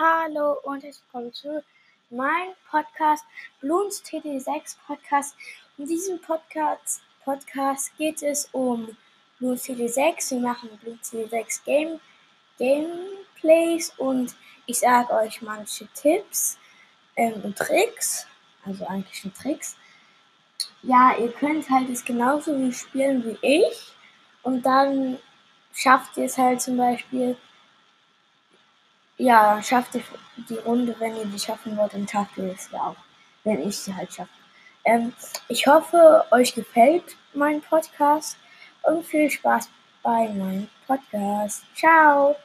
Hallo und herzlich willkommen zu meinem Podcast Bloons TD6 Podcast. In diesem Podcast, Podcast geht es um Bloons TD6. Wir machen Bloons TD6 Game, Gameplays und ich sage euch manche Tipps ähm, und Tricks. Also eigentlich schon Tricks. Ja, ihr könnt halt es genauso wie spielen wie ich und dann schafft ihr es halt zum Beispiel ja, schafft ihr die Runde, wenn ihr die schaffen wollt, dann schafft ihr es ja auch, wenn ich sie halt schaffe. Ähm, ich hoffe, euch gefällt mein Podcast und viel Spaß bei meinem Podcast. Ciao!